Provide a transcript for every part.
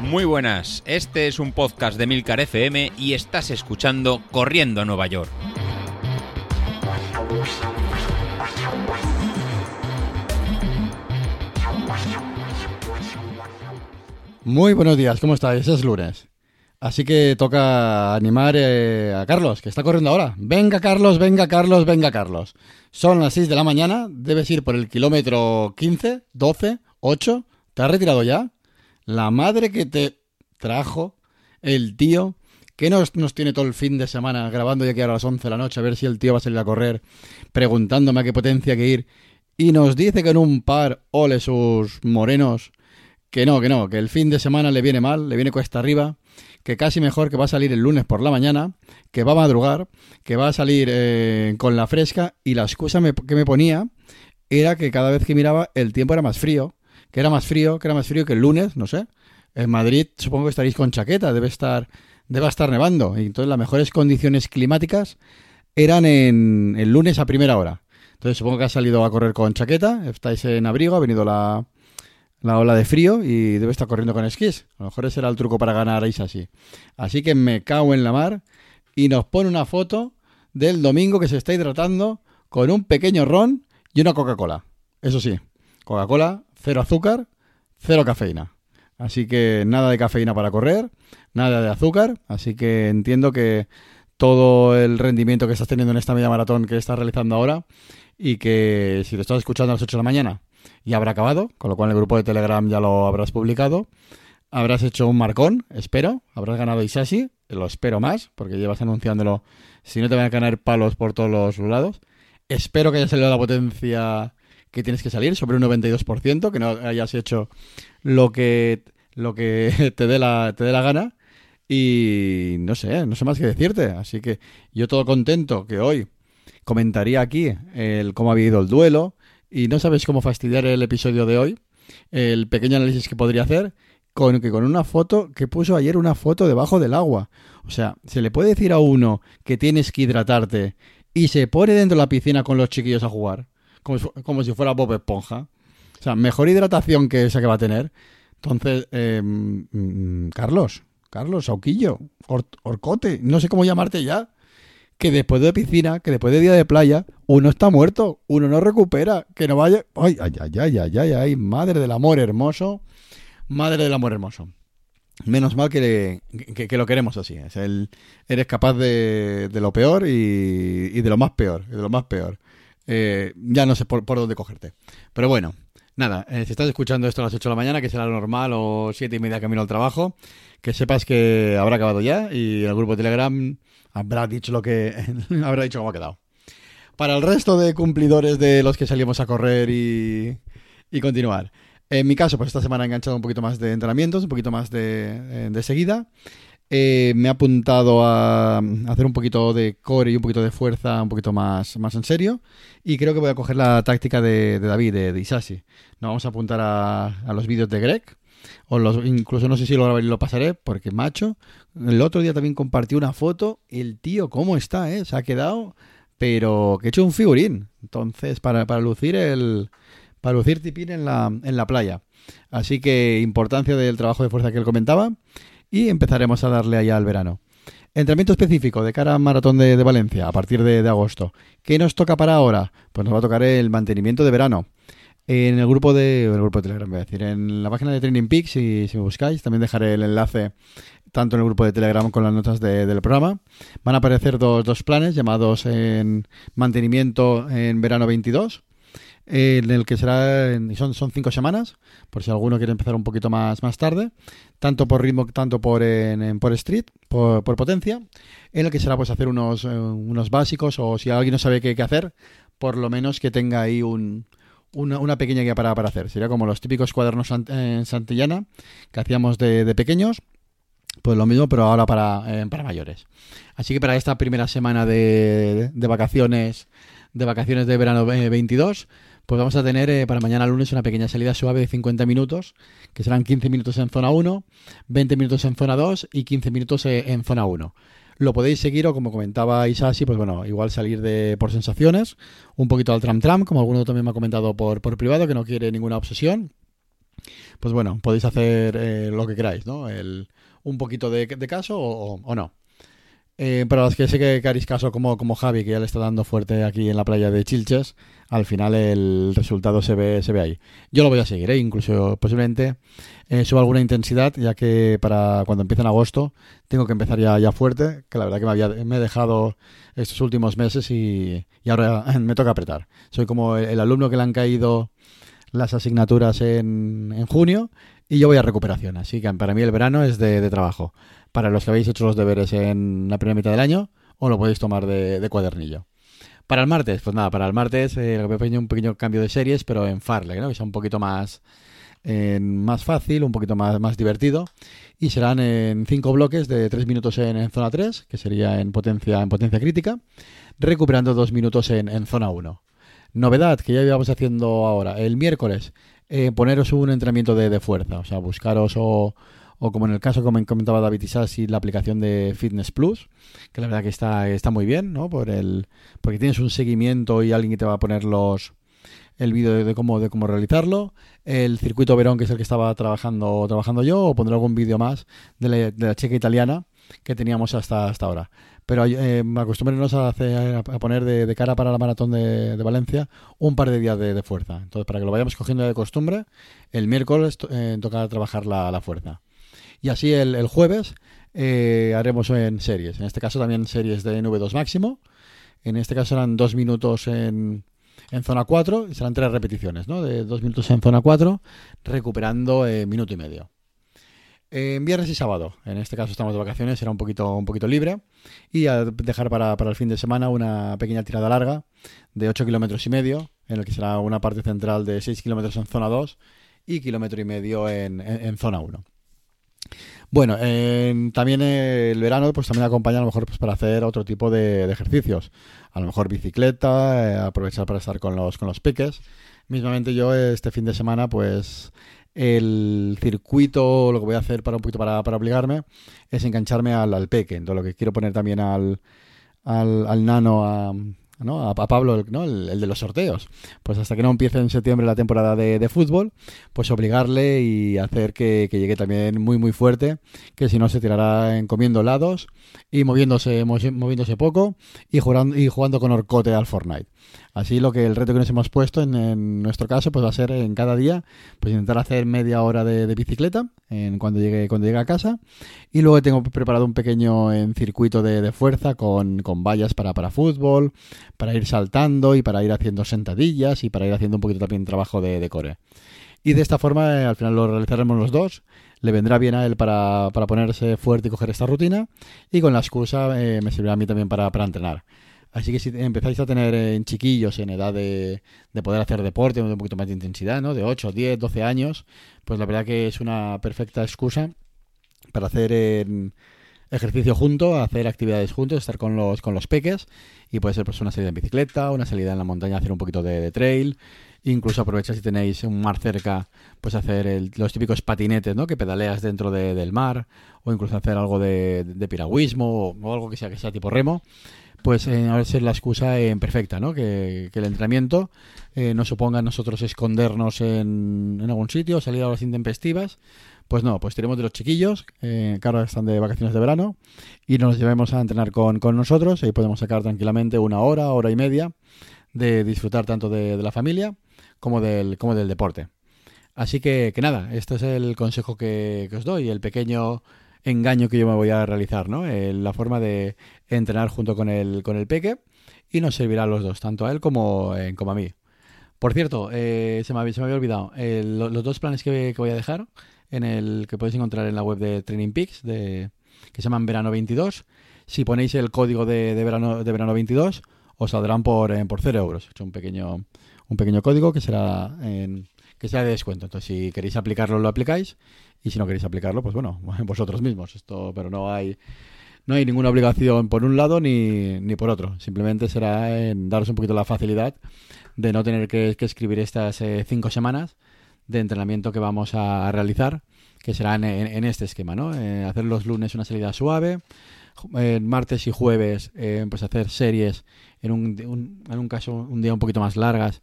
Muy buenas, este es un podcast de Milcar FM y estás escuchando Corriendo a Nueva York. Muy buenos días, ¿cómo estáis? Es lunes. Así que toca animar eh, a Carlos, que está corriendo ahora. Venga Carlos, venga Carlos, venga Carlos. Son las 6 de la mañana, debes ir por el kilómetro 15, 12, 8. ¿Te has retirado ya? La madre que te trajo, el tío, que nos, nos tiene todo el fin de semana grabando ya que ahora a las 11 de la noche a ver si el tío va a salir a correr, preguntándome a qué potencia que ir. Y nos dice que en un par, ole sus morenos, que no, que no, que el fin de semana le viene mal, le viene cuesta arriba, que casi mejor que va a salir el lunes por la mañana, que va a madrugar, que va a salir eh, con la fresca y la excusa que me ponía era que cada vez que miraba el tiempo era más frío, que era más frío, que era más frío que el lunes, no sé. En Madrid supongo que estaréis con chaqueta, debe estar, debe estar nevando. Y entonces las mejores condiciones climáticas eran en el lunes a primera hora. Entonces supongo que has salido a correr con chaqueta, estáis en abrigo, ha venido la, la ola de frío y debe estar corriendo con esquís. A lo mejor ese era el truco para ganar a así. Así que me cago en la mar y nos pone una foto del domingo que se está hidratando con un pequeño ron y una Coca-Cola. Eso sí, Coca-Cola, cero azúcar, cero cafeína. Así que nada de cafeína para correr, nada de azúcar. Así que entiendo que todo el rendimiento que estás teniendo en esta media maratón que estás realizando ahora y que si lo estás escuchando a las 8 de la mañana ya habrá acabado, con lo cual el grupo de Telegram ya lo habrás publicado. Habrás hecho un marcón, espero. Habrás ganado Isashi, lo espero más, porque llevas anunciándolo. Si no te van a ganar palos por todos los lados. Espero que haya salido la potencia que tienes que salir, sobre un 92%, que no hayas hecho lo que, lo que te, dé la, te dé la gana. Y no sé, no sé más que decirte. Así que yo todo contento que hoy comentaría aquí el cómo ha ido el duelo. Y no sabes cómo fastidiar el episodio de hoy. El pequeño análisis que podría hacer con que con una foto que puso ayer una foto debajo del agua. O sea, se le puede decir a uno que tienes que hidratarte y se pone dentro de la piscina con los chiquillos a jugar, como si, fuera Bob Esponja. O sea, mejor hidratación que esa que va a tener. Entonces, eh, mm, Carlos, Carlos, Sauquillo, Or- Orcote, no sé cómo llamarte ya. Que después de piscina, que después de día de playa, uno está muerto, uno no recupera, que no vaya. Ay, ay, ay, ay, ay, ay, ay, madre del amor hermoso, madre del amor hermoso. Menos mal que, que, que lo queremos así. Es el, eres capaz de, de lo peor y, y de lo más peor. y de lo más peor. Eh, ya no sé por, por dónde cogerte. Pero bueno, nada. eh, si estás escuchando esto a las 8 de la mañana, que será lo normal, o 7 y media camino al trabajo, que sepas que habrá acabado ya y el grupo de Telegram habrá dicho lo que. habrá dicho cómo ha quedado. Para el resto de cumplidores de los que salimos a correr y, y continuar. En mi caso, pues esta semana he enganchado un poquito más de entrenamientos, un poquito más de, eh, de seguida. Eh, me he apuntado a hacer un poquito de core y un poquito de fuerza, un poquito más, más en serio. Y creo que voy a coger la táctica de, David, de, de Isashi. Nos vamos a apuntar a, a los vídeos de Greg. O los, incluso no sé si lo grabaré y lo pasaré, porque macho, el otro día también compartí una foto. El tío, ¿cómo está? Eh? Se ha quedado, pero que he hecho un figurín. Entonces, para, para lucir el, para lucir tipín en la, en la playa. Así que importancia del trabajo de fuerza que él comentaba y empezaremos a darle allá al verano. Entrenamiento específico de cara a Maratón de, Valencia a partir de, agosto. ¿Qué nos toca para ahora? Pues nos va a tocar el mantenimiento de verano. En el grupo de, grupo de Telegram, voy a decir, en la página de Training Peaks, si, si me buscáis, también dejaré el enlace tanto en el grupo de Telegram con las notas de, del programa. Van a aparecer dos, dos planes llamados en mantenimiento en verano 22 en el que será en, son, son cinco semanas, por si alguno quiere empezar un poquito más, más tarde, tanto por ritmo, tanto por, en, por street, por, por, potencia, en el que será pues hacer unos, eh, unos básicos o si alguien no sabe qué, qué, hacer, por lo menos que tenga ahí un, una, pequeña guía para, para hacer. Sería como los típicos cuadernos en eh, Santillana que hacíamos de, de, pequeños. Pues lo mismo, pero ahora para, eh, para mayores. Así que para esta primera semana de, de vacaciones de vacaciones de verano 22, pues vamos a tener eh, para mañana lunes una pequeña salida suave de 50 minutos, que serán 15 minutos en zona 1, 20 minutos en zona 2 y 15 minutos eh, en zona 1. Lo podéis seguir o como comentaba Isashi, pues bueno, igual salir de por sensaciones, un poquito al tram tram, como alguno también me ha comentado por, por privado, que no quiere ninguna obsesión. pues bueno, podéis hacer eh, lo que queráis, ¿no? El, un poquito de, caso o no. Eh, para los que sé que, haréis caso como, como Javi, que ya le está dando fuerte aquí en la playa de Chilches, al final el resultado se ve, se ve ahí. Yo lo voy a seguir, ¿eh? incluso posiblemente eh, suba alguna intensidad, ya que para cuando empiece en agosto tengo que empezar ya, ya fuerte, que la verdad que me, había, me he dejado estos últimos meses y, y ahora me toca apretar. Soy como el, el, alumno que le han caído las asignaturas en, en junio y yo voy a recuperación, así que para mí el verano es de, de trabajo para los que habéis hecho los deberes en la primera mitad del año o lo podéis tomar de, de cuadernillo. Para el martes, pues nada, para el martes eh, un pequeño cambio de series, pero en Farley, ¿no? que sea un poquito más, eh, más fácil, un poquito más, más divertido. Y serán en cinco bloques de tres minutos en, en, zona 3, que sería en potencia, en potencia crítica, recuperando dos minutos en, en zona 1. Novedad que ya íbamos haciendo ahora, el miércoles, eh, poneros un entrenamiento de, de, fuerza, o sea, buscaros o o como en el caso como comentaba David Isasi, la aplicación de Fitness Plus, que la verdad que está, está muy bien, ¿no? Por el, porque tienes un seguimiento y alguien que te va a poner los el vídeo de, de, cómo de cómo realizarlo, el circuito Verón, que es el que estaba trabajando trabajando yo, o pondré algún vídeo más de la, de la, checa italiana que teníamos hasta, hasta ahora. Pero eh, a, hacer, a poner de, cara para la maratón de, Valencia un par de días de, fuerza. Entonces, para que lo vayamos cogiendo de costumbre, el miércoles eh, toca trabajar la, la fuerza. Y así el, el jueves eh, haremos en series. En este caso también series de NV2 máximo. En este caso serán dos minutos en, en zona 4 y serán tres repeticiones, ¿no? De dos minutos en zona 4, recuperando eh, minuto y medio. En viernes y sábado, en este caso estamos de vacaciones, será un poquito, un poquito libre. Y a dejar para, para el fin de semana una pequeña tirada larga de 8 kilómetros y medio, en el que será una parte central de 6 kilómetros en zona 2 y kilómetro y medio en, en, zona 1. Bueno, también el verano pues también acompaña a lo mejor pues para hacer otro tipo de, de ejercicios. A lo mejor bicicleta, eh, aprovechar para estar con los, con los peques. Mismamente yo este fin de semana pues el circuito, lo que voy a hacer para un poquito para, para obligarme, es engancharme al, al peque. Entonces lo que quiero poner también al, al, al nano a, ¿no? a, Pablo, ¿no? El, el, de los sorteos. Pues hasta que no empiece en septiembre la temporada de, de fútbol, pues obligarle y hacer que, que, llegue también muy muy fuerte, que si no se tirará en comiendo lados y moviéndose, moviéndose poco y jugando, y jugando con Orcote al Fortnite. Así lo que el reto que nos hemos puesto en, nuestro caso pues va a ser en cada día pues intentar hacer media hora de, bicicleta en cuando llegue cuando llegue a casa. Y luego tengo preparado un pequeño en circuito de, de fuerza con, con vallas para, para fútbol para ir saltando y para ir haciendo sentadillas y para ir haciendo un poquito también trabajo de, de core. Y de esta forma eh, al final lo realizaremos los dos. Le vendrá bien a él para, para ponerse fuerte y coger esta rutina. Y con la excusa eh, me servirá a mí también para, para entrenar Así que si empezáis a tener en chiquillos en edad de, de poder hacer deporte, de un poquito más de intensidad, ¿no? De 8, 10, 12 años, pues la verdad que es una perfecta excusa para hacer en ejercicio junto, hacer actividades juntos, estar con los, con los peques y puede ser pues una salida en bicicleta, una salida en la montaña, hacer un poquito de, trail, incluso aprovechar si tenéis un mar cerca, pues hacer el, los típicos patinetes, ¿no? Que pedaleas dentro de, del mar, o incluso hacer algo de, de piragüismo o, o, algo que sea que sea tipo remo pues eh, a ser la excusa eh, perfecta, ¿no? Que, el entrenamiento eh, no suponga nosotros escondernos en, en, algún sitio, salir a las intempestivas. Pues no, pues tenemos de los chiquillos, eh, que están de vacaciones de verano, y nos llevemos a entrenar con, con nosotros, y podemos sacar tranquilamente una hora, hora y media de disfrutar tanto de, de la familia como del, como del deporte. Así que, que nada, este es el consejo que, que os doy, el pequeño engaño que yo me voy a realizar, ¿no? Eh, la forma de entrenar junto con el, con el peque y nos servirá a los dos, tanto a él como, eh, a mí. Por cierto, eh, se, me, había olvidado, lo, los dos planes que, que, voy a dejar, en el que podéis encontrar en la web de Training Peaks, de, que se llaman Verano 22, si ponéis el código de, de, verano, de verano 22, os saldrán por, por 0 euros. He hecho un pequeño, un pequeño código que será, en, que será de descuento. Entonces, si queréis aplicarlo, lo aplicáis y si no queréis aplicarlo, pues bueno, vosotros mismos. Esto, pero no hay no hay ninguna obligación por un lado ni, ni por otro. Simplemente será en daros un poquito la facilidad de no tener que, que escribir estas eh, cinco semanas de entrenamiento que vamos a, realizar, que serán en, en, este esquema, ¿no? Eh, hacer los lunes una salida suave, en martes y jueves eh, pues hacer series en un, en un caso un día un poquito más largas,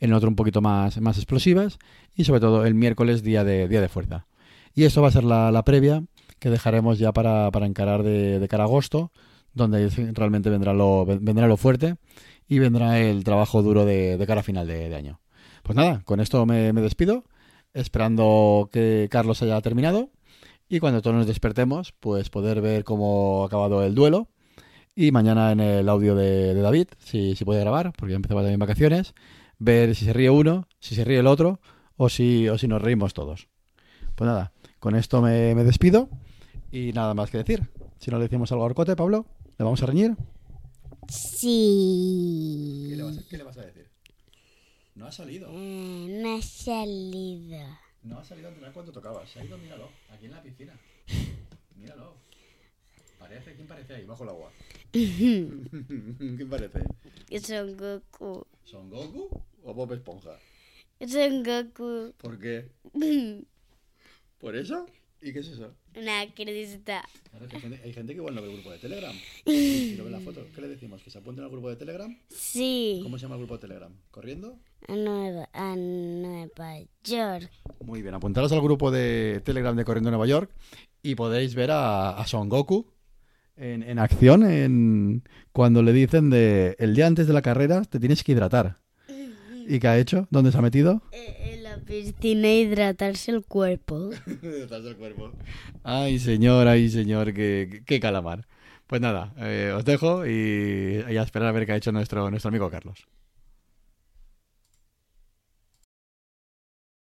en otro un poquito más, más explosivas y sobre todo el miércoles día de, día de fuerza. Y esto va a ser la, previa que dejaremos ya para, para encarar de, cara a agosto, donde realmente vendrá lo, vendrá lo fuerte y vendrá el trabajo duro de, cara a final de, de año. Pues nada, con esto me, me despido, esperando que Carlos haya terminado y cuando todos nos despertemos, pues poder ver cómo ha acabado el duelo. Y mañana en el audio de, de David, si, si puede grabar, porque ya empezaba también vacaciones, ver si se ríe uno, si se ríe el otro, o si, o si nos reímos todos. Pues nada, con esto me, me despido y nada más que decir. Si no le decimos algo a Orcote, Pablo, ¿le vamos a reñir? Sí. qué le vas a decir? No ha salido. Eh, no ha salido. No ha salido a entrenar cuando tocaba. Se ha ido, míralo, aquí en la piscina. Míralo. Parece, ¿quién parece ahí, bajo el agua? ¿Quién parece? Son Goku. ¿Son Goku o Bob Esponja? Son Goku. ¿Por qué? ¿Por eso? ¿Y qué es eso? Una crista. Claro, hay, gente, hay gente que igual no ve el grupo de Telegram. Y no ve la foto. ¿Qué le decimos? ¿Que se apunten al grupo de Telegram? Sí. ¿Cómo se llama el grupo de Telegram? ¿Corriendo? A Nueva, a Nueva York. Muy bien, apuntaros al grupo de Telegram de Corriendo Nueva York y podéis ver a, a Son Goku en, en acción en, cuando le dicen de el día antes de la carrera te tienes que hidratar. ¿Y qué ha hecho? ¿Dónde se ha metido? Eh, En la piscina hidratarse el cuerpo. el cuerpo. Ay, señor, ay, señor, qué, qué calamar. Pues nada, eh, os dejo y, y a esperar a ver qué ha hecho nuestro, nuestro amigo Carlos.